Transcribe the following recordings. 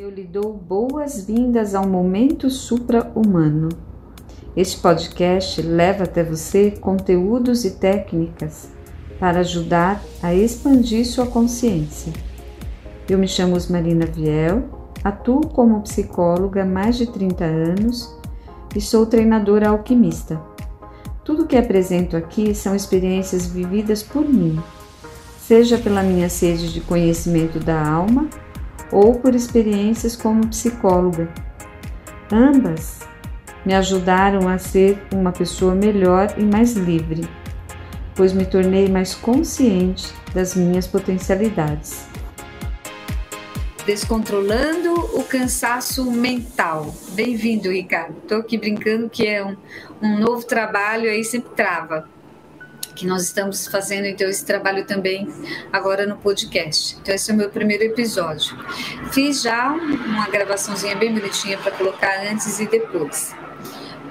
Eu lhe dou boas-vindas ao Momento Supra-Humano. Este podcast leva até você conteúdos e técnicas para ajudar a expandir sua consciência. Eu me chamo Marina Viel, atuo como psicóloga há mais de 30 anos e sou treinadora alquimista. Tudo que apresento aqui são experiências vividas por mim, seja pela minha sede de conhecimento da alma ou por experiências como psicóloga. Ambas me ajudaram a ser uma pessoa melhor e mais livre, pois me tornei mais consciente das minhas potencialidades. Descontrolando o cansaço mental. Bem-vindo, Ricardo. Estou aqui brincando que é um, um novo trabalho aí sempre trava que nós estamos fazendo então esse trabalho também agora no podcast. Então esse é o meu primeiro episódio. Fiz já uma gravaçãozinha bem bonitinha para colocar antes e depois.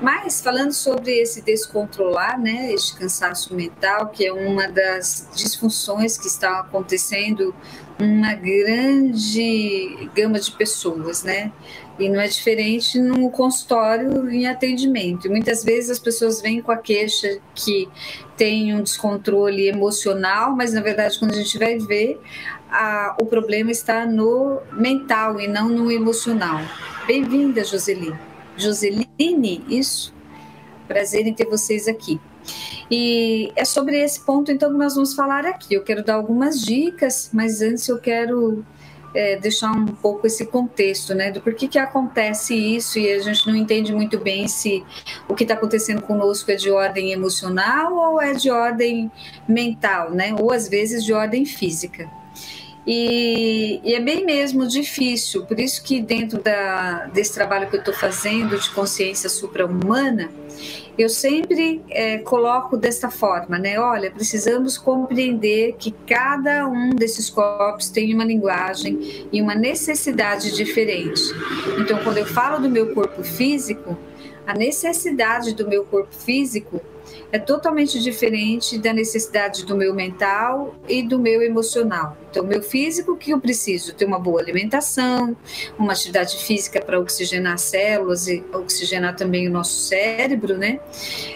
Mas falando sobre esse descontrolar, né, este cansaço mental, que é uma das disfunções que está acontecendo uma grande gama de pessoas, né? E não é diferente no consultório em atendimento. Muitas vezes as pessoas vêm com a queixa que tem um descontrole emocional, mas na verdade, quando a gente vai ver, a, o problema está no mental e não no emocional. Bem-vinda, Joseli. Joseline, isso? Prazer em ter vocês aqui. E é sobre esse ponto, então, que nós vamos falar aqui. Eu quero dar algumas dicas, mas antes eu quero é, deixar um pouco esse contexto, né, do porquê que acontece isso e a gente não entende muito bem se o que está acontecendo conosco é de ordem emocional ou é de ordem mental, né, ou às vezes de ordem física. E, e, é bem mesmo difícil, por isso que dentro da, desse trabalho que eu estou fazendo de consciência supra-humana, eu sempre é, coloco desta forma, né? Olha, precisamos compreender que cada um desses corpos tem uma linguagem e uma necessidade diferente. Então, quando eu falo do meu corpo físico, a necessidade do meu corpo físico é totalmente diferente da necessidade do meu mental e do meu emocional. Então, meu físico, o que eu preciso? Ter uma boa alimentação, uma atividade física para oxigenar células e oxigenar também o nosso cérebro, né?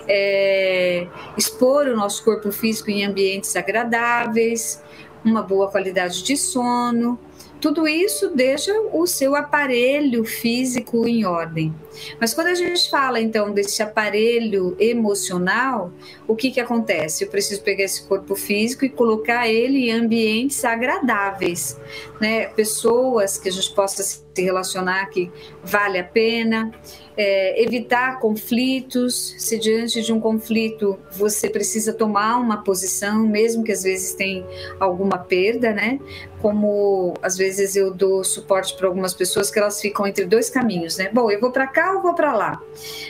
É, expor o nosso corpo físico em ambientes agradáveis, uma boa qualidade de sono, tudo isso deixa o seu aparelho físico em ordem. Mas quando a gente fala então desse aparelho emocional, o que que acontece? Eu preciso pegar esse corpo físico e colocar ele em ambientes agradáveis, né? Pessoas que a gente possa se relacionar que vale a pena, é, evitar conflitos. Se diante de um conflito você precisa tomar uma posição, mesmo que às vezes tem alguma perda, né? Como às vezes eu dou suporte para algumas pessoas que elas ficam entre dois caminhos, né? Bom, eu vou para cá ou vou para lá?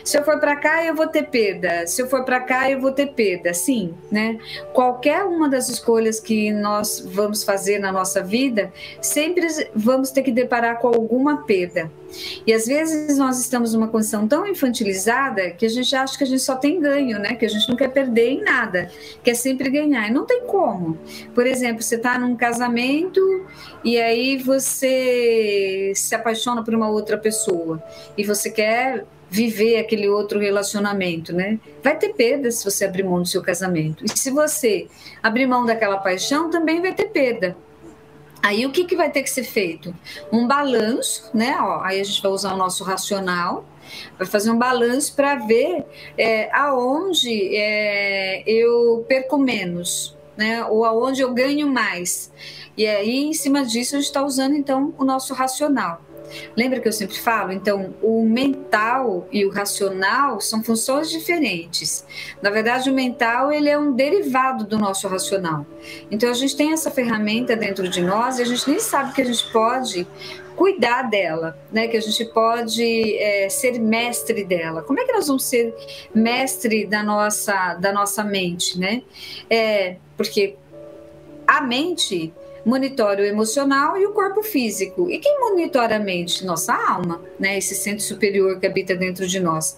Se eu for para cá, eu vou ter perda. Se eu for para cá, eu vou ter perda. Sim, né? Qualquer uma das escolhas que nós vamos fazer na nossa vida, sempre vamos ter que deparar com alguma perda. E às vezes nós estamos numa condição tão infantilizada que a gente acha que a gente só tem ganho, né? Que a gente não quer perder em nada, quer sempre ganhar. E não tem como. Por exemplo, você está num casamento e aí você se apaixona por uma outra pessoa e você quer viver aquele outro relacionamento, né? Vai ter perda se você abrir mão do seu casamento. E se você abrir mão daquela paixão, também vai ter perda. Aí o que, que vai ter que ser feito? Um balanço, né? Ó, aí a gente vai usar o nosso racional, vai fazer um balanço para ver é, aonde é, eu perco menos, né? Ou aonde eu ganho mais. E aí, em cima disso, a gente está usando então o nosso racional. Lembra que eu sempre falo? Então, o mental e o racional são funções diferentes. Na verdade, o mental ele é um derivado do nosso racional. Então, a gente tem essa ferramenta dentro de nós e a gente nem sabe que a gente pode cuidar dela, né? Que a gente pode é, ser mestre dela. Como é que nós vamos ser mestre da nossa da nossa mente, né? É, porque a mente monitora o emocional e o corpo físico. E quem monitora a mente? Nossa alma, né? Esse centro superior que habita dentro de nós.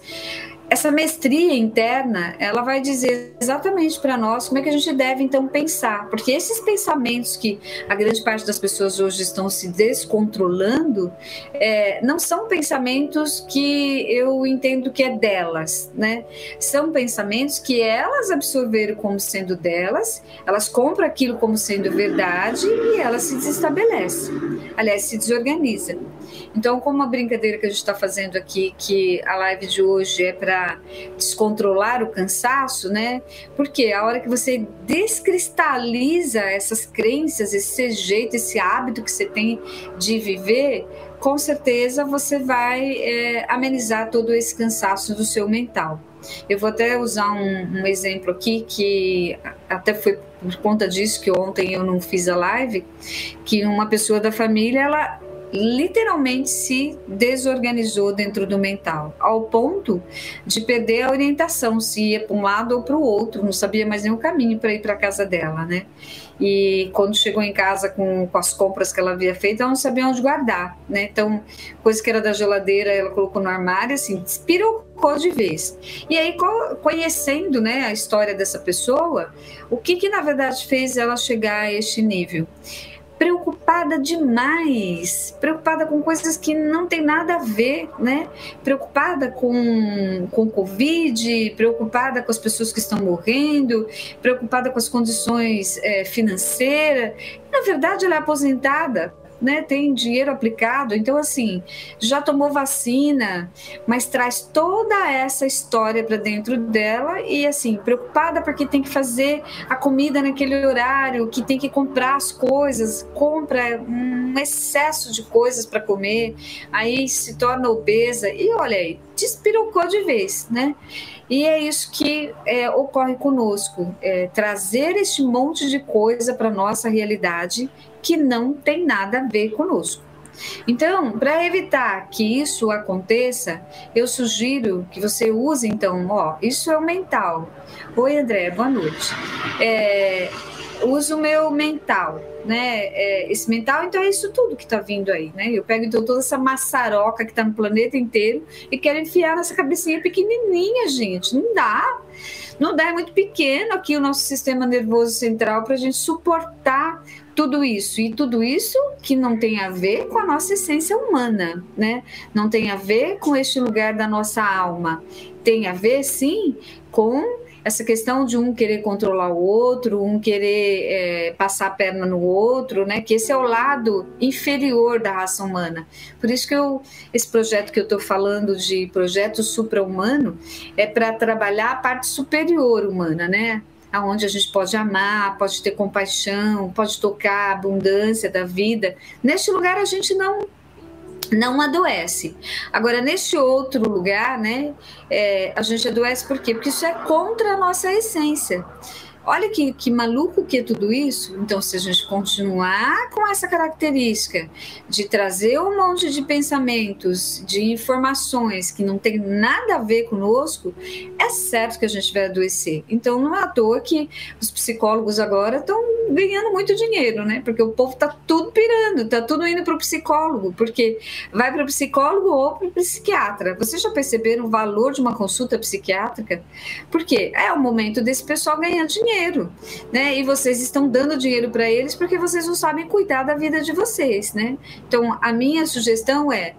Essa mestria interna, ela vai dizer exatamente para nós como é que a gente deve então pensar, porque esses pensamentos que a grande parte das pessoas hoje estão se descontrolando, é, não são pensamentos que eu entendo que é delas, né? São pensamentos que elas absorveram como sendo delas, elas compram aquilo como sendo verdade e elas se desestabelecem, aliás, se desorganizam. Então, como a brincadeira que a gente está fazendo aqui, que a live de hoje é para descontrolar o cansaço, né? Porque a hora que você descristaliza essas crenças, esse jeito, esse hábito que você tem de viver, com certeza você vai é, amenizar todo esse cansaço do seu mental. Eu vou até usar um, um, exemplo aqui que até foi por conta disso que ontem eu não fiz a live, que uma pessoa da família ela literalmente se desorganizou dentro do mental, ao ponto de perder a orientação, se ia para um lado ou para o outro, não sabia mais o caminho para ir para a casa dela, né? E quando chegou em casa com, com as compras que ela havia feito, ela não sabia onde guardar, né? Então, coisa que era da geladeira, ela colocou no armário, assim, despirocou de vez. E aí, conhecendo né, a história dessa pessoa, o que, que na verdade fez ela chegar a este nível? Preocupada demais, preocupada com coisas que não tem nada a ver, né? Preocupada com com Covid, preocupada com as pessoas que estão morrendo, preocupada com as condições é, financeiras. Na verdade, ela é aposentada, né, tem dinheiro aplicado, então assim, já tomou vacina, mas traz toda essa história para dentro dela e assim, preocupada porque tem que fazer a comida naquele horário, que tem que comprar as coisas, compra um excesso de coisas para comer, aí se torna obesa e olha aí, despirocou de vez, né? E é isso que é, ocorre conosco, é, trazer este monte de coisa para nossa realidade que não tem nada a ver conosco. Então, para evitar que isso aconteça, eu sugiro que você use, então, ó, isso é o mental. Oi, André, boa noite. É, uso o meu mental, né? É, esse mental, então é isso tudo que está vindo aí, né? Eu pego então toda essa maçaroca que está no planeta inteiro e quero enfiar nessa cabecinha pequenininha, gente. Não dá. Não dá, é muito pequeno aqui o nosso sistema nervoso central para a gente suportar tudo isso e tudo isso que não tem a ver com a nossa essência humana, né? Não tem a ver com este lugar da nossa alma. Tem a ver, sim, com essa questão de um querer controlar o outro, um querer é, passar a perna no outro, né? Que esse é o lado inferior da raça humana. Por isso que eu, esse projeto que eu estou falando de projeto supra-humano é para trabalhar a parte superior humana, né? Aonde a gente pode amar, pode ter compaixão, pode tocar a abundância da vida. Neste lugar a gente não não adoece. Agora, neste outro lugar, né, é, a gente adoece por quê? Porque isso é contra a nossa essência. Olha que, que maluco que é tudo isso. Então, se a gente continuar com essa característica de trazer um monte de pensamentos, de informações que não tem nada a ver conosco, é certo que a gente vai adoecer. Então, não é à toa que os psicólogos agora estão ganhando muito dinheiro, né? Porque o povo está tudo pirando, está tudo indo para o psicólogo, porque vai para o psicólogo ou para o psiquiatra. Vocês já perceberam o valor de uma consulta psiquiátrica? Porque é o momento desse pessoal ganhar dinheiro dinheiro, né? E vocês estão dando dinheiro para eles porque vocês não sabem cuidar da vida de vocês, né? Então, a minha sugestão é: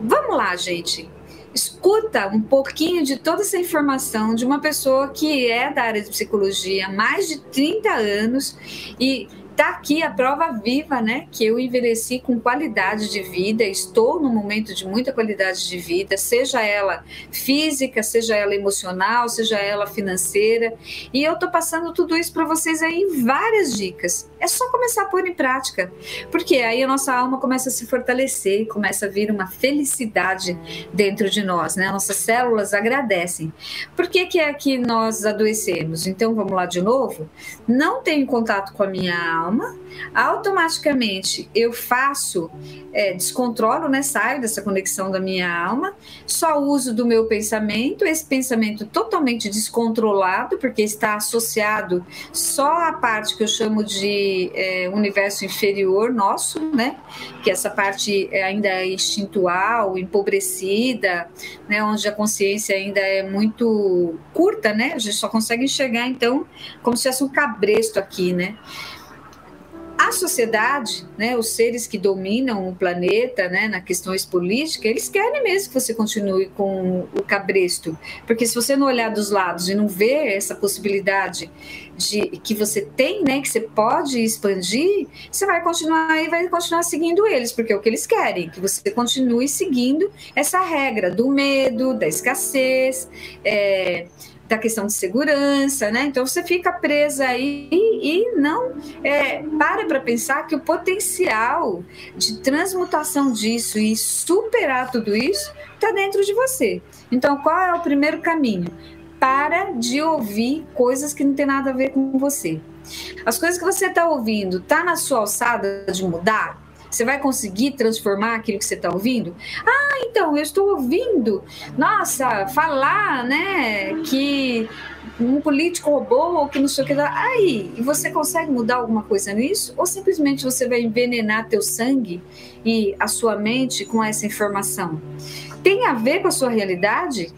vamos lá, gente. Escuta um pouquinho de toda essa informação de uma pessoa que é da área de psicologia há mais de 30 anos e está aqui a prova viva, né? Que eu envelheci com qualidade de vida, estou num momento de muita qualidade de vida, seja ela física, seja ela emocional, seja ela financeira. E eu estou passando tudo isso para vocês aí em várias dicas. É só começar a pôr em prática, porque aí a nossa alma começa a se fortalecer, começa a vir uma felicidade dentro de nós, né? Nossas células agradecem. Por que, que é que nós adoecemos? Então vamos lá de novo. Não tenho contato com a minha alma automaticamente eu faço, é, descontrolo, né, saio dessa conexão da minha alma, só uso do meu pensamento, esse pensamento totalmente descontrolado, porque está associado só à parte que eu chamo de é, universo inferior nosso, né? Que essa parte ainda é instintual, empobrecida, né? Onde a consciência ainda é muito curta, né? A gente só consegue enxergar, então, como se fosse um cabresto aqui, né? A sociedade, né, os seres que dominam o planeta, né, na questões políticas, eles querem mesmo que você continue com o cabresto, porque se você não olhar dos lados e não ver essa possibilidade de que você tem, né, que você pode expandir, você vai continuar e vai continuar seguindo eles, porque é o que eles querem, que você continue seguindo essa regra do medo, da escassez, é, da questão de segurança, né? Então você fica presa aí e, não é, para para pensar que o potencial de transmutação disso e superar tudo isso está dentro de você. Então qual é o primeiro caminho? Para de ouvir coisas que não tem nada a ver com você. As coisas que você está ouvindo tá na sua alçada de mudar? Você vai conseguir transformar aquilo que você está ouvindo? Ah, então, eu estou ouvindo, nossa, falar, né, que um político roubou ou que não sei o que. Aí, e você consegue mudar alguma coisa nisso? Ou simplesmente você vai envenenar teu sangue e a sua mente com essa informação? Tem a ver com a sua realidade?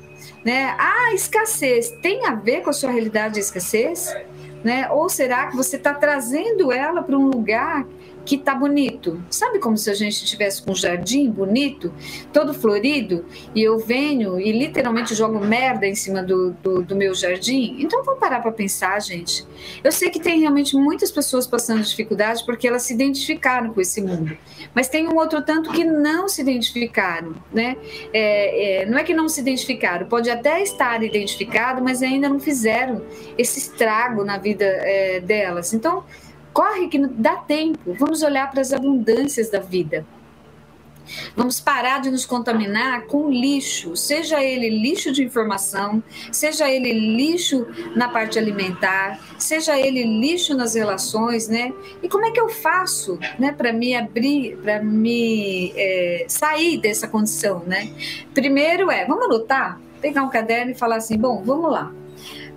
Né? Ah, escassez. Tem a ver com a sua realidade de escassez? Né? Ou será que você está trazendo ela para um lugar que tá bonito. Sabe como se a gente tivesse um jardim bonito, todo florido, e eu venho e literalmente jogo merda em cima do, do, do meu jardim? Então vamos parar para pensar, gente. Eu sei que tem realmente muitas pessoas passando dificuldade porque elas se identificaram com esse mundo, mas tem um outro tanto que não se identificaram, né? É, é, não é que não se identificaram, pode até estar identificado, mas ainda não fizeram esse estrago na vida é, delas. Então Corre que dá tempo. Vamos olhar para as abundâncias da vida. Vamos parar de nos contaminar com lixo, seja ele lixo de informação, seja ele lixo na parte alimentar, seja ele lixo nas relações, né? E como é que eu faço, né, para me abrir, para me é, sair dessa condição, né? Primeiro é, vamos anotar, pegar um caderno e falar assim, bom, vamos lá.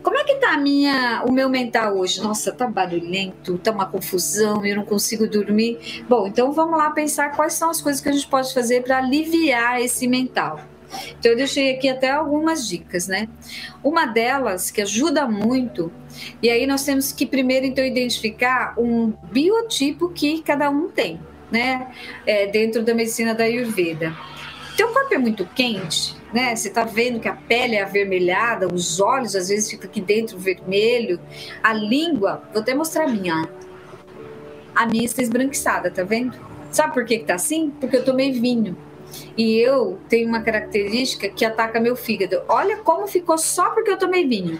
Como é que tá minha, o meu mental hoje? Nossa, tá barulhento, tá uma confusão, eu não consigo dormir. Bom, então vamos lá pensar quais são as coisas que a gente pode fazer para aliviar esse mental. Então eu deixei aqui até algumas dicas, né? Uma delas que ajuda muito, e aí nós temos que primeiro então identificar um biotipo que cada um tem, né? É, dentro da medicina da Ayurveda. Teu corpo é muito quente, né? Você está vendo que a pele é avermelhada, os olhos às vezes ficam aqui dentro vermelho, a língua, vou até mostrar a minha. A minha está esbranquiçada, tá vendo? Sabe por que, que tá assim? Porque eu tomei vinho. E eu tenho uma característica que ataca meu fígado. Olha como ficou só porque eu tomei vinho.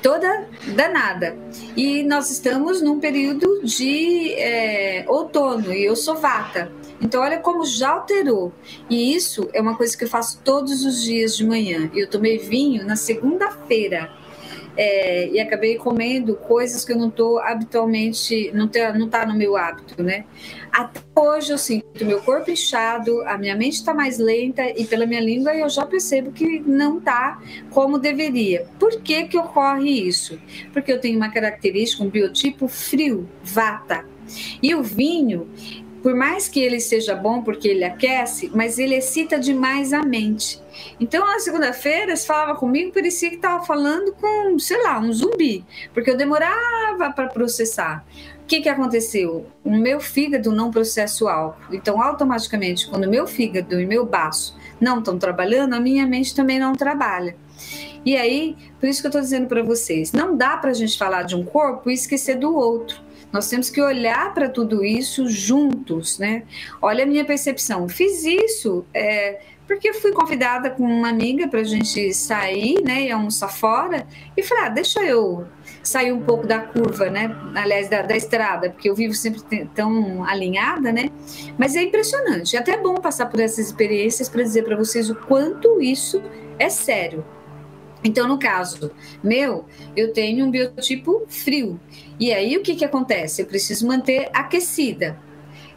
Toda danada. E nós estamos num período de é, outono e eu sou vata. Então, olha como já alterou. E isso é uma coisa que eu faço todos os dias de manhã. Eu tomei vinho na segunda-feira. É, e acabei comendo coisas que eu não estou habitualmente, não está não tá no meu hábito, né? Até hoje eu sinto meu corpo inchado, a minha mente está mais lenta e pela minha língua eu já percebo que não está como deveria. Por que que ocorre isso? Porque eu tenho uma característica, um biotipo frio, vata. E o vinho, por mais que ele seja bom porque ele aquece, mas ele excita demais a mente. Então, na segunda-feira, você falava comigo, parecia que estava falando com, sei lá, um zumbi, porque eu demorava para processar. O que, que aconteceu? O meu fígado não processa o álcool. Então, automaticamente, quando meu fígado e meu baço não estão trabalhando, a minha mente também não trabalha. E aí, por isso que eu estou dizendo para vocês, não dá para a gente falar de um corpo e esquecer do outro. Nós temos que olhar para tudo isso juntos, né? Olha a minha percepção. Fiz isso é, porque fui convidada com uma amiga para a gente sair, né? E almoçar fora. E falei, ah, deixa eu sair um pouco da curva, né? Aliás, da, da estrada, porque eu vivo sempre tão alinhada, né? Mas é impressionante. É até bom passar por essas experiências para dizer para vocês o quanto isso é sério. Então, no caso meu, eu tenho um biotipo frio. E aí, o que, que acontece? Eu preciso manter aquecida.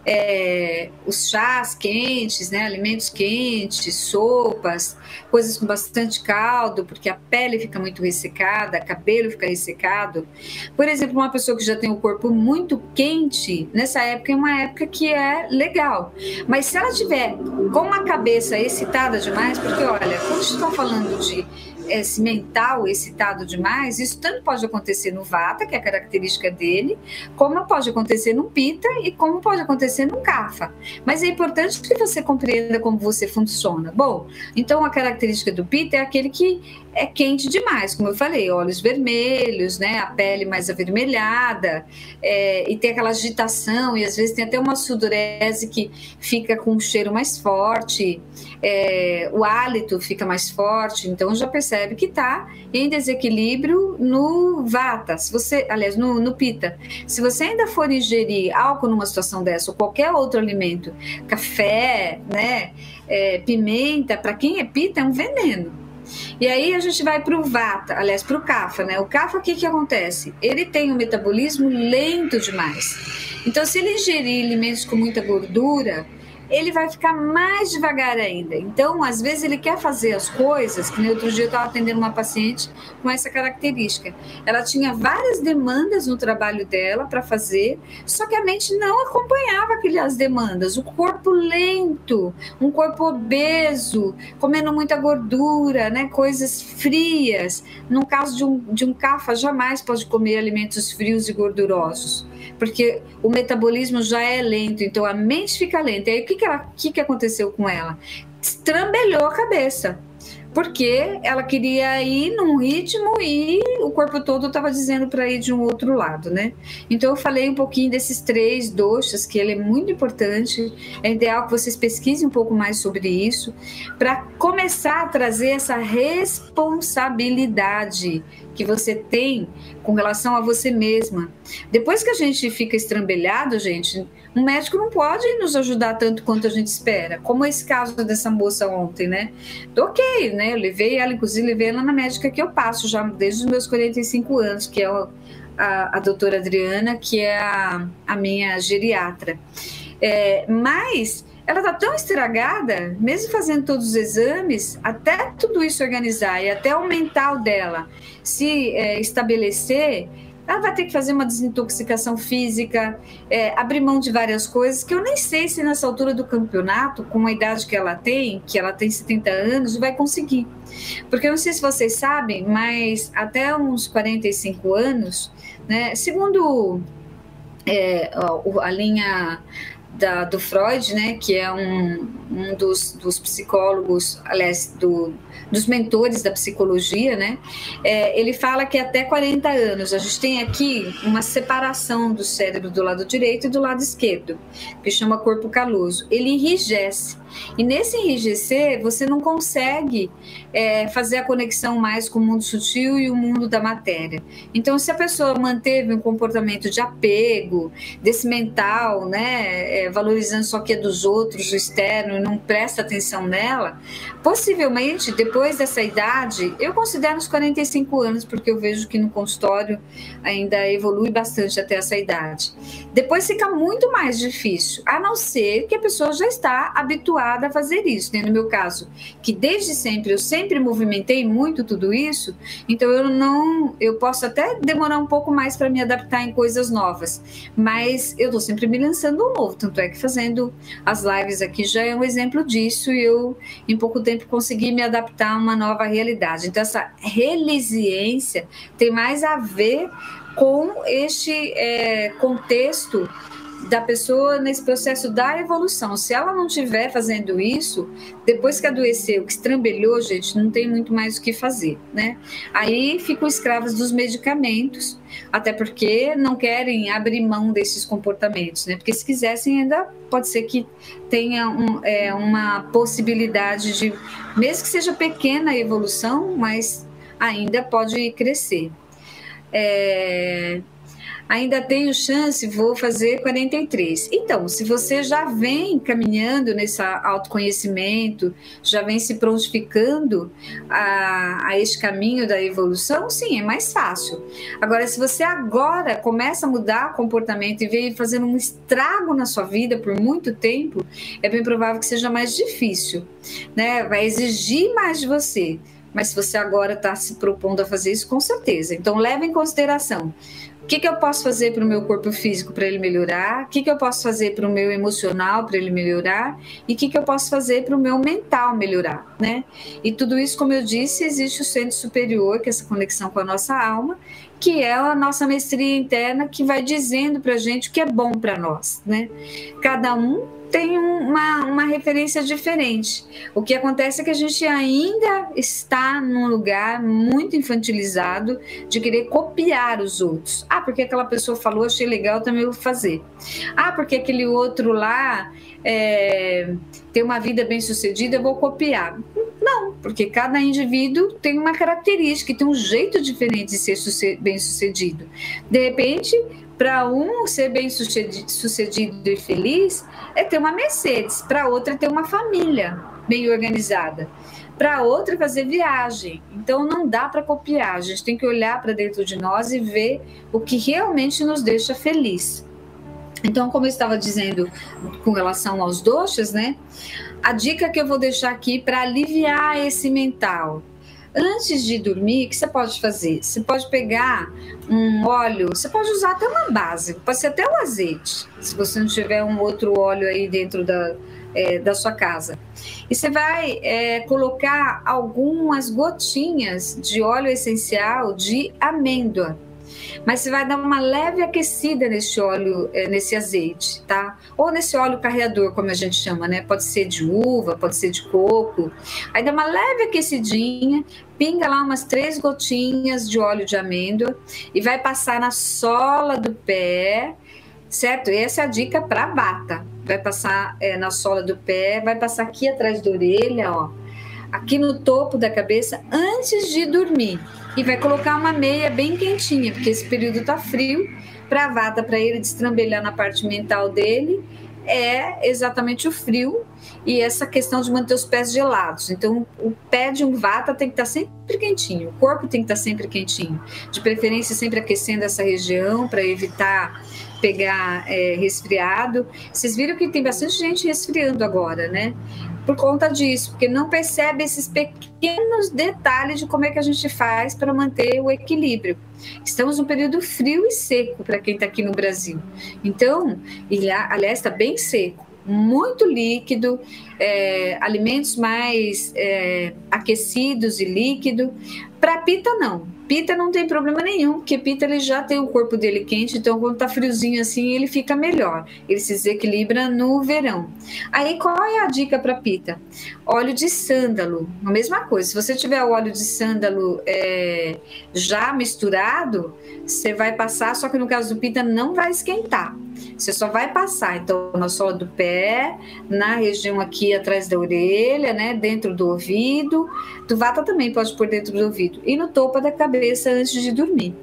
é, os chás quentes, né, alimentos quentes, sopas, coisas com bastante caldo, porque a pele fica muito ressecada, o cabelo fica ressecado. Por exemplo, uma pessoa que já tem o corpo muito quente, nessa época é uma época que é legal. Mas se ela tiver com a cabeça excitada demais, porque olha, quando a gente está falando de esse mental excitado demais, isso tanto pode acontecer no Vata, que é a característica dele, como pode acontecer no Pita e como pode acontecer no Kapha. Mas é importante que você compreenda como você funciona. Bom, então a característica do Pita é aquele que é quente demais, como eu falei, olhos vermelhos, né, a pele mais avermelhada, é, e tem aquela agitação, e às vezes tem até uma sudorese que fica com um cheiro mais forte, é, o hálito fica mais forte, então já percebe que está em desequilíbrio no vata, se você, aliás, no, no pita. Se você ainda for ingerir álcool numa situação dessa, ou qualquer outro alimento, café, né, é, pimenta, para quem é pita é um veneno. E aí a gente vai para o Vata, aliás, para o Kapha, né? O Kapha, o que, que acontece? Ele tem um metabolismo lento demais. Então, se ele ingerir alimentos com muita gordura, ele vai ficar mais devagar ainda. Então, às vezes, ele quer fazer as coisas, que no outro dia eu estava atendendo uma paciente com essa característica. Ela tinha várias demandas no trabalho dela para fazer, só que a mente não acompanhava aquelas demandas. O corpo lento, um corpo obeso, comendo muita gordura, né, coisas frias. No caso de um, de um cafa, jamais pode comer alimentos frios e gordurosos porque o metabolismo já é lento, então a mente fica lenta. E aí o que, que, ela, que, que aconteceu com ela? Estrambelhou a cabeça porque ela queria ir num ritmo e o corpo todo estava dizendo para ir de um outro lado, né? Então eu falei um pouquinho desses três doxas, que ele é muito importante. É ideal que vocês pesquisem um pouco mais sobre isso, para começar a trazer essa responsabilidade que você tem com relação a você mesma. Depois que a gente fica estrambelhado, gente, um médico não pode nos ajudar tanto quanto a gente espera, como esse caso dessa moça ontem, né? Tô ok, né? Eu levei ela, inclusive levei ela na médica que eu passo já desde os meus 45 anos, que é a, a, a doutora Adriana, que é a, a minha geriatra. É, mas ela está tão estragada, mesmo fazendo todos os exames, até tudo isso organizar e até o mental dela se é, estabelecer, ela vai ter que fazer uma desintoxicação física, é, abrir mão de várias coisas que eu nem sei se nessa altura do campeonato, com a idade que ela tem, que ela tem 70 anos, vai conseguir. Porque eu não sei se vocês sabem, mas até uns 45 anos, né, segundo é, a linha da, do Freud, né, que é um, um dos, dos psicólogos, aliás, do, dos mentores da psicologia, né, é, ele fala que até 40 anos a gente tem aqui uma separação do cérebro do lado direito e do lado esquerdo, que chama corpo caloso. Ele enrijece. E nesse enrijecer, você não consegue é, fazer a conexão mais com o mundo sutil e o mundo da matéria. Então, se a pessoa manteve um comportamento de apego, desse mental, né, é, valorizando só o que é dos outros, o externo, e não presta atenção nela, possivelmente, depois dessa idade, eu considero os 45 anos, porque eu vejo que no consultório ainda evolui bastante até essa idade. Depois fica muito mais difícil, a não ser que a pessoa já está habituada a fazer isso. Né? No meu caso, que desde sempre eu sempre movimentei muito tudo isso, então eu não, eu posso até demorar um pouco mais para me adaptar em coisas novas, mas eu estou sempre me lançando um novo, tanto é que fazendo as lives aqui já é um exemplo disso e eu em pouco tempo consegui me adaptar a uma nova realidade. Então essa resiliência tem mais a ver com este é, contexto da pessoa nesse processo da evolução. Se ela não estiver fazendo isso, depois que adoeceu, que estrambelhou, gente, não tem muito mais o que fazer, né? Aí ficam escravas dos medicamentos, até porque não querem abrir mão desses comportamentos, né? Porque se quisessem, ainda pode ser que tenha um, é, uma possibilidade de, mesmo que seja pequena a evolução, mas ainda pode crescer. É, ainda tenho chance, vou fazer 43. Então, se você já vem caminhando nesse autoconhecimento, já vem se prontificando a, a este caminho da evolução, sim, é mais fácil. Agora, se você agora começa a mudar comportamento e vem fazendo um estrago na sua vida por muito tempo, é bem provável que seja mais difícil, né? Vai exigir mais de você. Mas se você agora está se propondo a fazer isso, com certeza. Então, leve em consideração o que, que eu posso fazer para o meu corpo físico para ele melhorar? O que, que eu posso fazer para o meu emocional para ele melhorar? E o que, que eu posso fazer para o meu mental melhorar, né? E tudo isso, como eu disse, existe o centro superior, que é essa conexão com a nossa alma, que é a nossa mestria interna que vai dizendo para a gente o que é bom para nós, né? Cada um tem uma, uma referência diferente. O que acontece é que a gente ainda está num lugar muito infantilizado de querer copiar os outros. Ah, porque aquela pessoa falou, achei legal, também vou fazer. Ah, porque aquele outro lá é, tem uma vida bem sucedida, eu vou copiar. Porque cada indivíduo tem uma característica, tem um jeito diferente de ser bem sucedido. De repente, para um ser bem sucedido e feliz é ter uma Mercedes, para outra é ter uma família bem organizada, para outra é fazer viagem. Então não dá para copiar, a gente tem que olhar para dentro de nós e ver o que realmente nos deixa feliz. Então, como eu estava dizendo com relação aos doces, né? A dica que eu vou deixar aqui para aliviar esse mental, Antes de dormir, o que você pode fazer? Você pode pegar um óleo, você pode usar até uma base, pode ser até o um azeite, se você não tiver um outro óleo aí dentro da, é, da sua casa. E você vai é, colocar algumas gotinhas de óleo essencial de amêndoa mas você vai dar uma leve aquecida nesse óleo, é, nesse azeite, tá? Ou nesse óleo carreador, como a gente chama, né? Pode ser de uva, pode ser de coco. Aí dá uma leve aquecidinha, pinga lá umas três gotinhas de óleo de amêndoa e vai passar na sola do pé, certo? E essa é a dica para bata. Vai passar é, na sola do pé, vai passar aqui atrás da orelha, ó, aqui no topo da cabeça antes de dormir e vai colocar uma meia bem quentinha, porque esse período tá frio, para vata para ele destrambelhar na parte mental dele é exatamente o frio e essa questão de manter os pés gelados. Então, o pé de um vata tem que estar tá sempre quentinho, o corpo tem que estar tá sempre quentinho, de preferência sempre aquecendo essa região para evitar pegar é, resfriado. Vocês viram que tem bastante gente resfriando agora, né? Por conta disso, porque não percebe esses pequenos detalhes de como é que a gente faz para manter o equilíbrio. Estamos num período frio e seco para quem está aqui no Brasil. Então, aliás, está bem seco, muito líquido, é, alimentos mais é, aquecidos e líquido. Para pita, não. Pita não tem problema nenhum, porque Pita ele já tem o corpo dele quente, então quando tá friozinho assim, ele fica melhor. Ele se desequilibra no verão. Aí qual é a dica para Pita? Óleo de sândalo, a mesma coisa. Se você tiver o óleo de sândalo é, já misturado, você vai passar, só que no caso do Pita não vai esquentar. Você só vai passar, então, na sola do pé, na região aqui atrás da orelha, né, dentro do ouvido. Do vata também pode pôr dentro do ouvido. E no topo da cabeça antes de dormir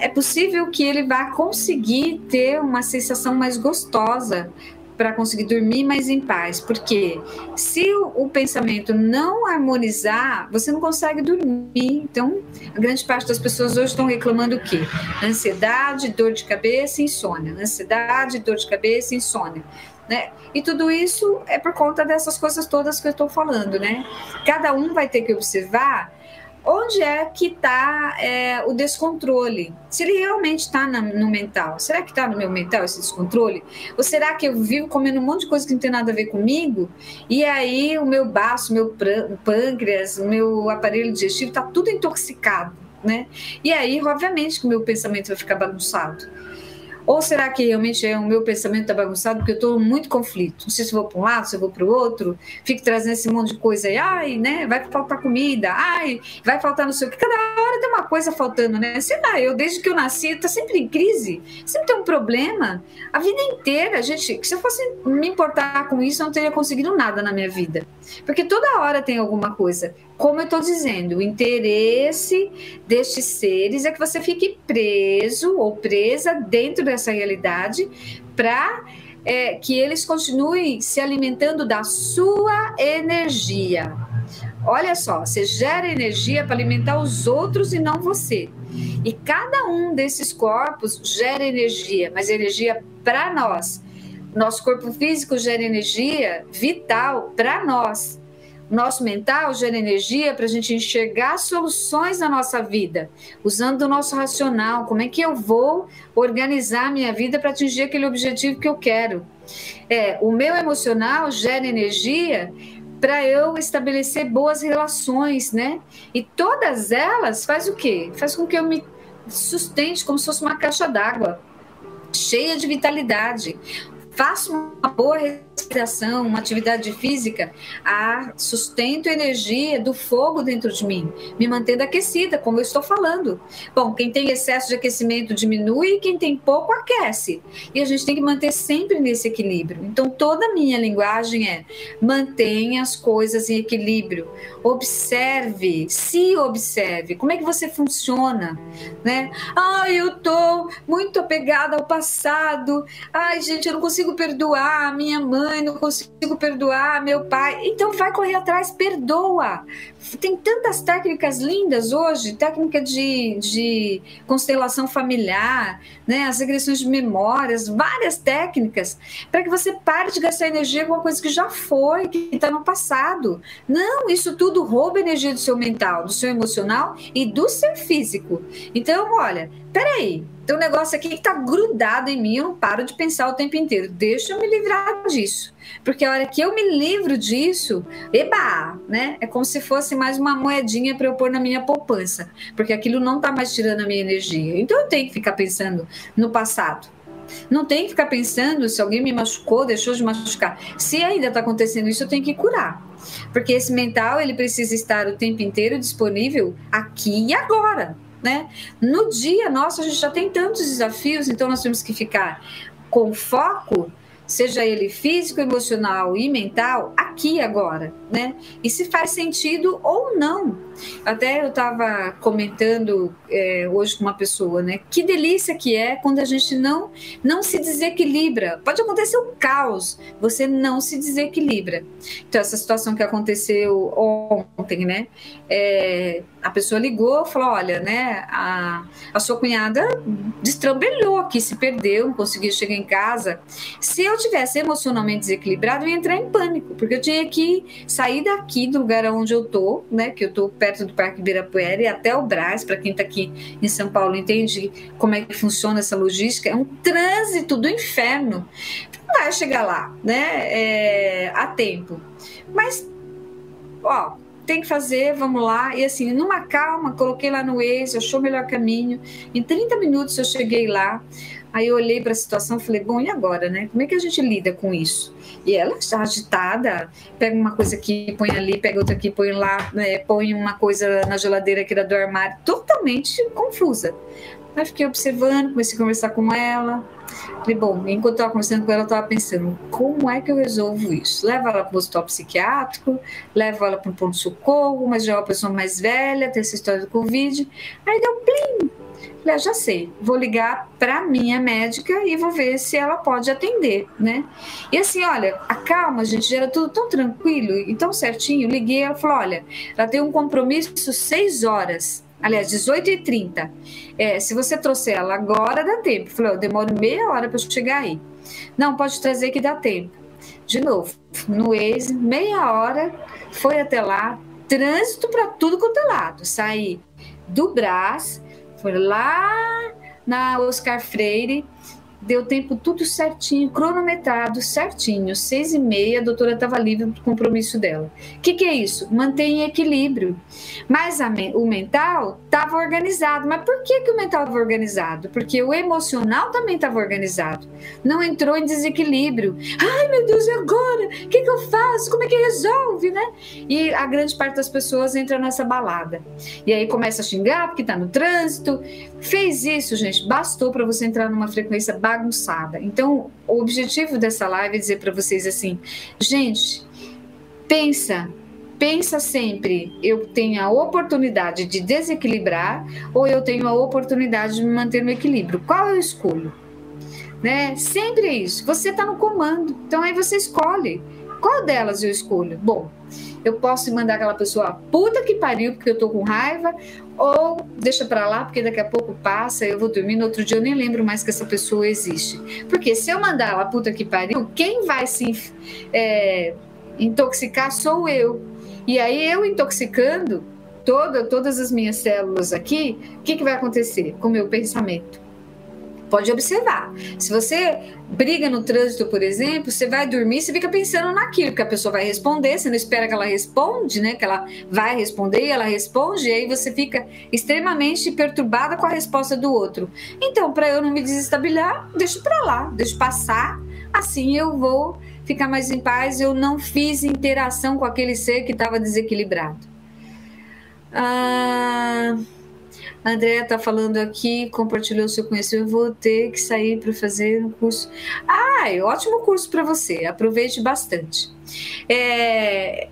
é possível que ele vá conseguir ter uma sensação mais gostosa para conseguir dormir mais em paz. Porque se o, o, pensamento não harmonizar, você não consegue dormir. Então, a grande parte das pessoas hoje estão reclamando o quê? Ansiedade, dor de cabeça, insônia. Ansiedade, dor de cabeça, insônia. Né? E tudo isso é por conta dessas coisas todas que eu estou falando, né? Cada um vai ter que observar onde é que está é, o descontrole? Se ele realmente está no mental, será que está no meu mental esse descontrole? Ou será que eu vivo comendo um monte de coisa que não tem nada a ver comigo? E aí o meu baço, meu pâncreas, o meu aparelho digestivo está tudo intoxicado, né? E aí, obviamente, que o meu pensamento vai ficar bagunçado. Ou será que realmente é o meu pensamento está bagunçado porque eu estou muito conflito? Não sei se vou para um lado, se vou para o outro, fico trazendo esse monte de coisa aí, ai, né? Vai faltar comida, ai, vai faltar não sei o que. Cada hora tem uma coisa faltando, né? Sei lá, eu desde que eu nasci, está sempre em crise, sempre tem um problema. A vida inteira, gente, se eu fosse me importar com isso, eu não teria conseguido nada na minha vida. Porque toda hora tem alguma coisa. Como eu estou dizendo, o interesse destes seres é que você fique preso ou presa dentro dessa realidade para é, que eles continuem se alimentando da sua energia. Olha só, você gera energia para alimentar os outros e não você. E cada um desses corpos gera energia, mas energia para nós. Nosso corpo físico gera energia vital para nós. Nosso mental gera energia para a gente enxergar soluções na nossa vida, usando o nosso racional. Como é que eu vou organizar minha vida para atingir aquele objetivo que eu quero? É, o meu emocional gera energia para eu estabelecer boas relações, né? E todas elas faz o quê? Faz com que eu me sustente como se fosse uma caixa d'água, cheia de vitalidade faço uma boa respiração, uma atividade física, a sustento energia do fogo dentro de mim, me mantendo aquecida, como eu estou falando. Bom, quem tem excesso de aquecimento diminui, quem tem pouco aquece. E a gente tem que manter sempre nesse equilíbrio. Então, toda a minha linguagem é mantenha as coisas em equilíbrio. Observe, se observe, como é que você funciona, né? Ai, eu tô muito apegada ao passado. Ai, gente, eu não consigo perdoar a minha mãe, não consigo perdoar meu pai. Então vai correr atrás, perdoa. Tem tantas técnicas lindas hoje, técnica de, de constelação familiar, né, as regressões de memórias, várias técnicas, para que você pare de gastar energia com uma coisa que já foi, que está no passado. Não, isso tudo rouba energia do seu mental, do seu emocional e do seu físico. Então, olha, peraí, tem um negócio aqui que está grudado em mim, eu não paro de pensar o tempo inteiro. Deixa eu me livrar disso. Porque a hora que eu me livro disso, eba, né? É como se fosse mais uma moedinha para eu pôr na minha poupança. Porque aquilo não está mais tirando a minha energia. Então eu tenho que ficar pensando no passado. Não tem que ficar pensando se alguém me machucou, deixou de machucar. Se ainda está acontecendo isso, eu tenho que curar. Porque esse mental, ele precisa estar o tempo inteiro disponível aqui e agora né? No dia nosso, a gente já tem tantos desafios, então nós temos que ficar com foco seja ele físico, emocional e mental, aqui agora, né? E se faz sentido ou não. Até eu estava comentando é, hoje com uma pessoa, né? Que delícia que é quando a gente não não se desequilibra. Pode acontecer um caos, você não se desequilibra. Então essa situação que aconteceu ontem, né? É, a pessoa ligou, falou, olha, né? A, a sua cunhada destrambelhou aqui, se perdeu, não conseguiu chegar em casa. Se eu tivesse emocionalmente desequilibrado, eu ia entrar em pânico, porque eu tinha que sair daqui do lugar onde eu tô, né? Que eu tô perto do Parque Ibirapuera e até o Brás, para quem está aqui em São Paulo entende como é que funciona essa logística, é um trânsito do inferno. Não vai chegar lá, né? É, a tempo. Mas, ó, tem que fazer, vamos lá. E assim, numa calma, coloquei lá no Waze, achou o melhor caminho. Em 30 minutos eu cheguei lá. Aí eu olhei para a situação e falei, bom, e agora, né? Como é que a gente lida com isso? E ela está agitada, pega uma coisa aqui, põe ali, pega outra aqui, põe lá, né? põe uma coisa na geladeira aqui do armário, totalmente confusa. Aí fiquei observando, comecei a conversar com ela. Falei, bom, enquanto estava conversando com ela, eu estava pensando, como é que eu resolvo isso? Levo ela para o hospital psiquiátrico, levo ela para um ponto-socorro, mas já é uma pessoa mais velha, tem essa história do Covid. Aí deu plim, Falei, ah, já sei, vou ligar para minha médica e vou ver se ela pode atender, né? E assim, olha, a calma, gente, era tudo tão tranquilo e tão certinho. Liguei, ela falou: olha, ela tem um compromisso seis horas. Aliás, 18h30. É, se você trouxer ela agora, dá tempo. Falei, eu demoro meia hora para chegar aí. Não, pode trazer que dá tempo. De novo, no Waze, meia hora, foi até lá, trânsito para tudo quanto é lado. Saí do Brás, foi lá na Oscar Freire, deu tempo tudo certinho, cronometrado, certinho, seis e meia, a doutora estava livre para o compromisso dela. O que, que, é isso? Mantém equilíbrio. Mas a, o mental estava organizado. Mas por que, que o mental estava organizado? Porque o emocional também estava organizado. Não entrou em desequilíbrio. Ai, meu Deus, e agora? O que, que eu faço? Como é que resolve, né? E a grande parte das pessoas entra nessa balada. E aí começa a xingar porque está no trânsito. Fez isso, gente, bastou para você entrar numa frequência bagunçada. Então, o objetivo dessa live é dizer para vocês assim, gente, pensa, pensa sempre, eu tenho a oportunidade de desequilibrar ou eu tenho a oportunidade de me manter no equilíbrio. Qual eu escolho? Né? Sempre é isso. Você está no comando, então aí você escolhe. Qual delas eu escolho? Bom, eu posso mandar aquela pessoa puta que pariu porque eu tô com raiva, ou deixa para lá porque daqui a pouco passa, eu vou dormir, no outro dia eu nem lembro mais que essa pessoa existe. Porque se eu mandar ela puta que pariu, quem vai se é, intoxicar sou eu. E aí eu intoxicando toda, todas as minhas células aqui, o que, que vai acontecer com o meu pensamento? Pode observar. Se você briga no trânsito, por exemplo, você vai dormir, você fica pensando naquilo que a pessoa vai responder, você não espera que ela responde, né? Que ela vai responder e ela responde, e aí você fica extremamente perturbada com a resposta do outro. Então, para eu não me desestabilizar, deixo para lá, deixo passar, assim eu vou ficar mais em paz. Eu não fiz interação com aquele ser que estava desequilibrado. Ah. A Andrea está falando aqui, compartilhou seu conhecimento. Eu vou ter que sair para fazer um curso. Ah, ótimo curso para você. Aproveite bastante. É...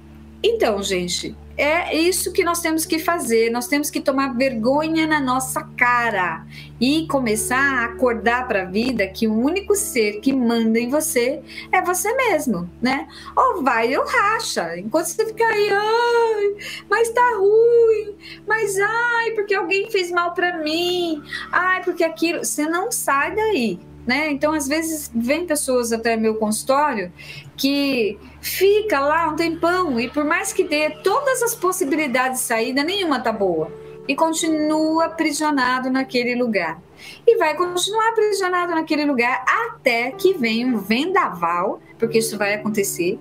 Então, gente, é isso que nós temos que fazer. Nós temos que tomar vergonha na nossa cara e começar a acordar para a vida que o único ser que manda em você é você mesmo, né? Ou vai ou racha. Enquanto você fica aí, ai, mas tá ruim, mas ai, porque alguém fez mal para mim, ai, porque aquilo. Você não sai daí. Né? Então, às vezes, vem pessoas até meu consultório que fica lá um tempão e por mais que dê todas as possibilidades de saída, nenhuma tá boa. E continua aprisionado naquele lugar. E vai continuar aprisionado naquele lugar até que venha um vendaval, porque isso vai acontecer,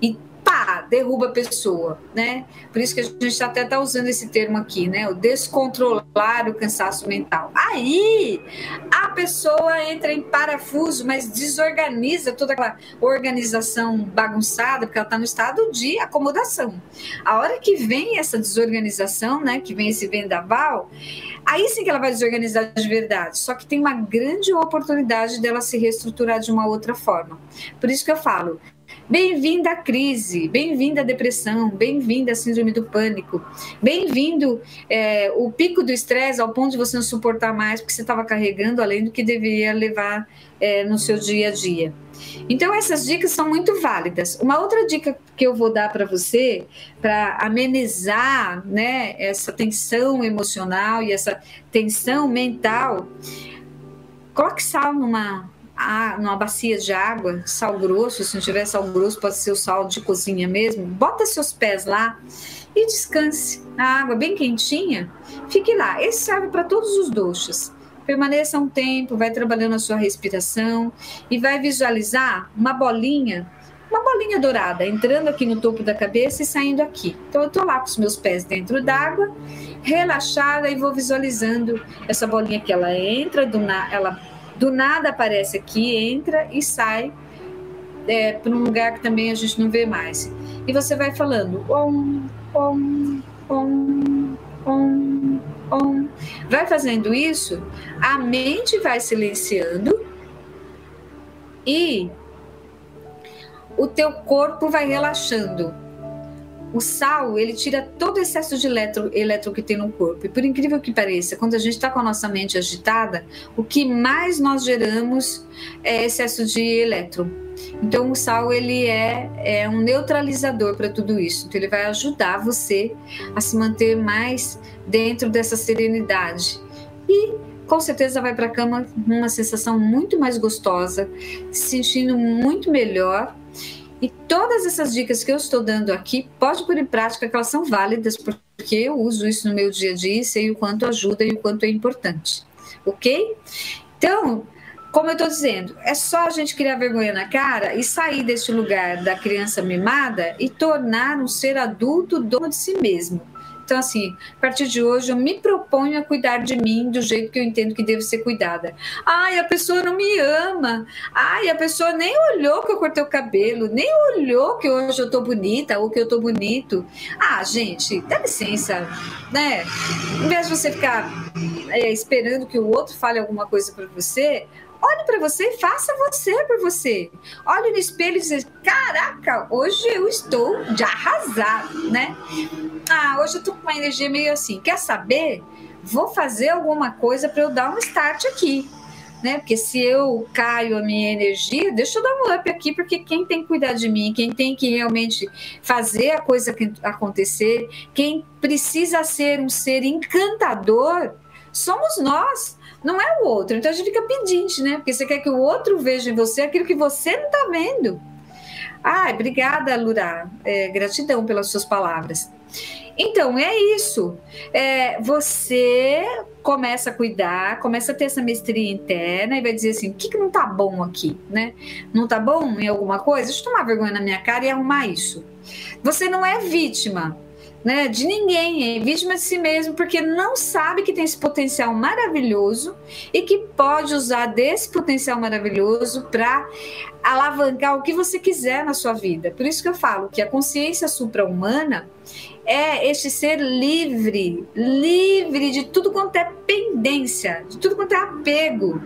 e pá, derruba a pessoa, né? Por isso que a gente até está usando esse termo aqui, né? O descontrolar o cansaço mental. Aí a pessoa entra em parafuso, mas desorganiza toda aquela organização bagunçada, porque ela está no estado de acomodação. A hora que vem essa desorganização, né? Que vem esse vendaval, aí sim que ela vai desorganizar de verdade. Só que tem uma grande oportunidade dela se reestruturar de uma outra forma. Por isso que eu falo, Bem-vinda à crise, bem-vinda à depressão, bem-vinda à síndrome do pânico, bem-vindo é, o pico do estresse ao ponto de você não suportar mais porque você estava carregando além do que deveria levar é, no seu dia a dia. Então, essas dicas são muito válidas. Uma outra dica que eu vou dar para você, para amenizar né, essa tensão emocional e essa tensão mental, coloque sal numa numa bacia de água, sal grosso, se não tiver sal grosso, pode ser o sal de cozinha mesmo. Bota seus pés lá e descanse. A água bem quentinha, fique lá. Esse serve para todos os doxas. Permaneça um tempo, vai trabalhando a sua respiração e vai visualizar uma bolinha, uma bolinha dourada, entrando aqui no topo da cabeça e saindo aqui. Então eu estou lá com os meus pés dentro d'água, relaxada e vou visualizando essa bolinha que ela entra, do na, ela do nada aparece aqui, entra e sai é, para um lugar que também a gente não vê mais. E você vai falando om, om, om, om, om. Vai fazendo isso, a mente vai silenciando e o teu corpo vai relaxando o sal, ele tira todo o excesso de eletro, elétron que tem no corpo. E por incrível que pareça, quando a gente está com a nossa mente agitada, o que mais nós geramos é excesso de elétron. Então, o sal ele é, é um neutralizador para tudo isso. Então, ele vai ajudar você a se manter mais dentro dessa serenidade. E com certeza vai para a cama com uma sensação muito mais gostosa, se sentindo muito melhor e todas essas dicas que eu estou dando aqui, pode pôr em prática que elas são válidas, porque eu uso isso no meu dia a dia e sei o quanto ajuda e o quanto é importante. Ok? Então, como eu estou dizendo, é só a gente criar vergonha na cara e sair desse lugar da criança mimada e tornar um ser adulto dono de si mesmo. Então, assim, a partir de hoje eu me proponho a cuidar de mim do jeito que eu entendo que devo ser cuidada. Ai, a pessoa não me ama. Ai, a pessoa nem olhou que eu cortei o cabelo, nem olhou que hoje eu tô bonita ou que eu tô bonito. Ah, gente, dá licença, né? Em vez de você ficar é, esperando que o outro fale alguma coisa para você, Olhe para você e faça você por você. Olhe no espelho e diz: Caraca, hoje eu estou de arrasar, né? Ah, hoje eu tô com uma energia meio assim. Quer saber? Vou fazer alguma coisa para eu dar um start aqui. Né? Porque se eu caio a minha energia, deixa eu dar um up aqui, porque quem tem que cuidar de mim, quem tem que realmente fazer a coisa acontecer, quem precisa ser um ser encantador, somos nós não é o outro. Então a gente fica pedinte, né? Porque você quer que o outro veja em você aquilo que você não está vendo. Ah, obrigada, Lura. É, gratidão pelas suas palavras. Então, é isso. É, você começa a cuidar, começa a ter essa mestria interna e vai dizer assim: o que, que não tá bom aqui, né? Não tá bom em alguma coisa? Deixa eu tomar vergonha na minha cara e arrumar isso. Você não é vítima né, de ninguém, é vítima de si mesmo, porque não sabe que tem esse potencial maravilhoso e que pode usar desse potencial maravilhoso para alavancar o que você quiser na sua vida. Por isso que eu falo que a consciência supra-humana é este ser livre, livre de tudo quanto é pendência, de tudo quanto é apego.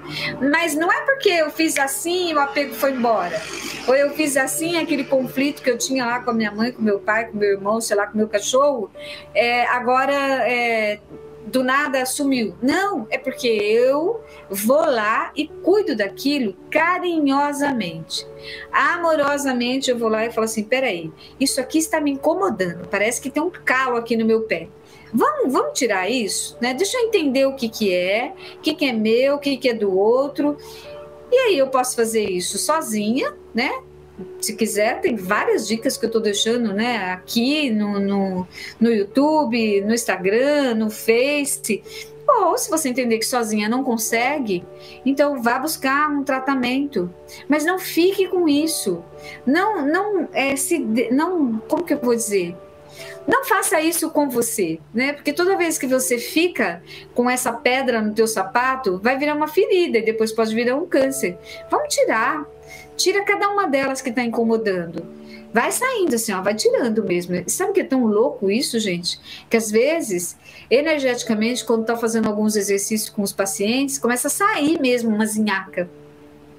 Mas não é porque eu fiz assim e o apego foi embora. Ou eu fiz assim aquele conflito que eu tinha lá com a minha mãe, com meu pai, com meu irmão, sei lá, com meu cachorro, é, agora é, do nada sumiu. Não, é porque eu vou lá e cuido daquilo carinhosamente. Amorosamente eu vou lá e falo assim: peraí, isso aqui está me incomodando, parece que tem um calo aqui no meu pé. Vamos, vamos tirar isso, né? Deixa eu entender o que, que é, o que, que é meu, o que, que é do outro. E aí eu posso fazer isso sozinha, né? Se quiser, tem várias dicas que eu estou deixando né, aqui no, no, no YouTube, no Instagram, no Face. Ou se você entender que sozinha não consegue, então vá buscar um tratamento. Mas não fique com isso. Não, não, é, se, não, como que eu vou dizer? Não faça isso com você, né? Porque toda vez que você fica com essa pedra no teu sapato, vai virar uma ferida e depois pode virar um câncer. Vamos tirar, Tira cada uma delas que está incomodando. Vai saindo assim, ó, vai tirando mesmo. Sabe que é tão louco isso, gente? Que às vezes, energeticamente, quando está fazendo alguns exercícios com os pacientes, começa a sair mesmo uma zinhaca.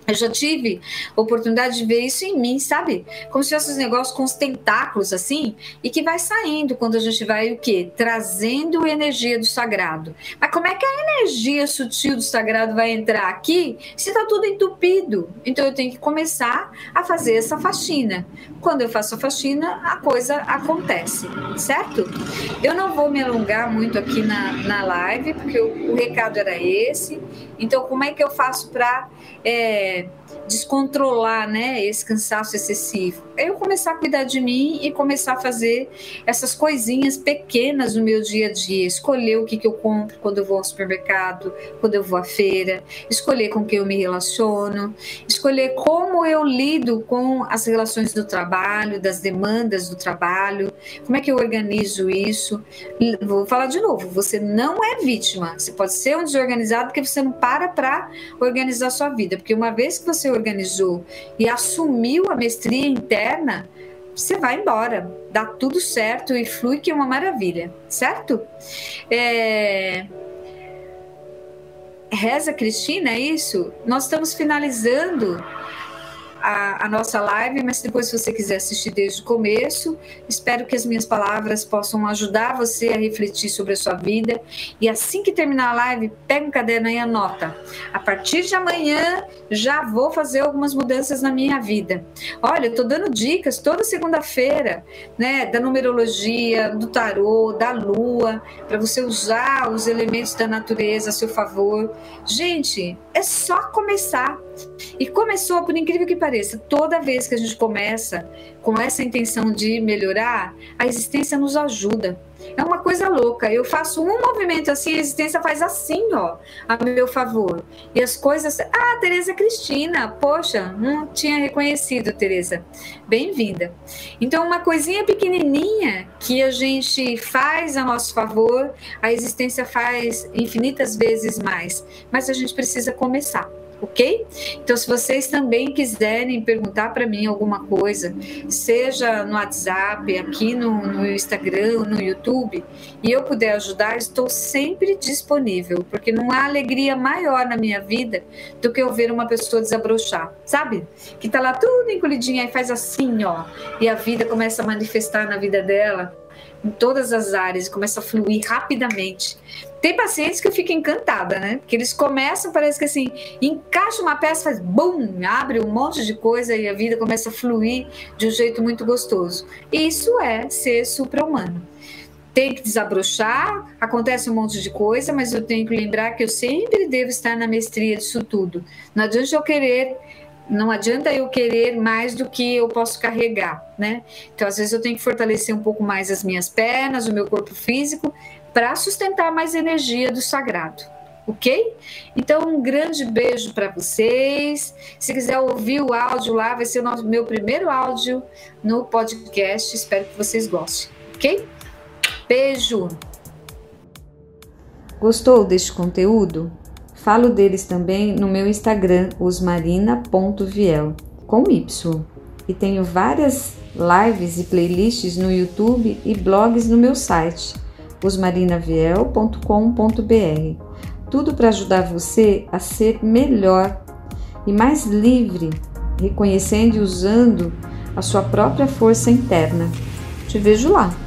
Eu já tive oportunidade de ver isso em mim, sabe? Como se fosse um negócio com os tentáculos assim, e que vai saindo quando a gente vai o quê? Trazendo energia do sagrado. Mas como é que a energia sutil do sagrado vai entrar aqui se tá tudo entupido? Então eu tenho que começar a fazer essa faxina. Quando eu faço a faxina, a coisa acontece, certo? Eu não vou me alongar muito aqui na, na live, porque o, o recado era esse. Então, como é que eu faço para é, descontrolar né, esse cansaço excessivo? É eu começar a cuidar de mim e começar a fazer essas coisinhas pequenas no meu dia a dia. Escolher o que, que eu compro quando eu vou ao supermercado, quando eu vou à feira, escolher com quem eu me relaciono, escolher como eu lido com as relações do trabalho, das demandas do trabalho, como é que eu organizo isso. Vou falar de novo: você não é vítima, você pode ser um desorganizado porque você não para para organizar sua vida, porque uma vez que você organizou e assumiu a mestria interna, você vai embora, dá tudo certo e flui que é uma maravilha, certo? É... Reza Cristina, é isso? Nós estamos finalizando a, a, nossa live, mas depois, se você quiser assistir desde o começo, espero que as minhas palavras possam ajudar você a refletir sobre a sua vida. E assim que terminar a live, pega um caderno e anota. A partir de amanhã, já vou fazer algumas mudanças na minha vida. Olha, eu estou dando dicas toda segunda-feira, né, da numerologia, do tarô, da lua, para você usar os elementos da natureza a seu favor. Gente, é só começar. E começou, por incrível que pareça, pareça, toda vez que a gente começa com essa intenção de melhorar, a existência nos ajuda. É uma coisa louca. Eu faço um movimento assim, a existência faz assim, ó, a meu favor. E as coisas. Ah, Tereza Cristina, poxa, não tinha reconhecido, Tereza. Bem-vinda. Então, uma coisinha pequenininha que a gente faz a nosso favor, a existência faz infinitas vezes mais. Mas a gente precisa começar ok? Então, se vocês também quiserem perguntar para mim alguma coisa, seja no WhatsApp, aqui no, no Instagram, no YouTube, e eu puder ajudar, estou sempre disponível, porque não há alegria maior na minha vida do que eu ver uma pessoa desabrochar, sabe? Que tá lá tudo encolhidinha e faz assim, ó, e a vida começa a manifestar na vida dela em todas as áreas, começa a fluir rapidamente. Tem pacientes que eu fico encantada, né? Porque eles começam, parece que assim, encaixa uma peça, faz bum, abre um monte de coisa e a vida começa a fluir de um jeito muito gostoso. Isso é ser supra-humano. Tem que desabrochar, acontece um monte de coisa, mas eu tenho que lembrar que eu sempre devo estar na mestria disso tudo. Não adianta eu querer não adianta eu querer mais do que eu posso carregar, né? Então, às vezes, eu tenho que fortalecer um pouco mais as minhas pernas, o meu corpo físico, para sustentar mais energia do sagrado, ok? Então, um grande beijo para vocês. Se quiser ouvir o áudio lá, vai ser o meu primeiro áudio no podcast. Espero que vocês gostem, ok? Beijo! Gostou deste conteúdo? Falo deles também no meu Instagram, osmarina.viel, com Y. E tenho várias lives e playlists no YouTube e blogs no meu site osmarinaviel.com.br. Tudo para ajudar você a ser melhor e mais livre, reconhecendo e usando a sua própria força interna. Te vejo lá!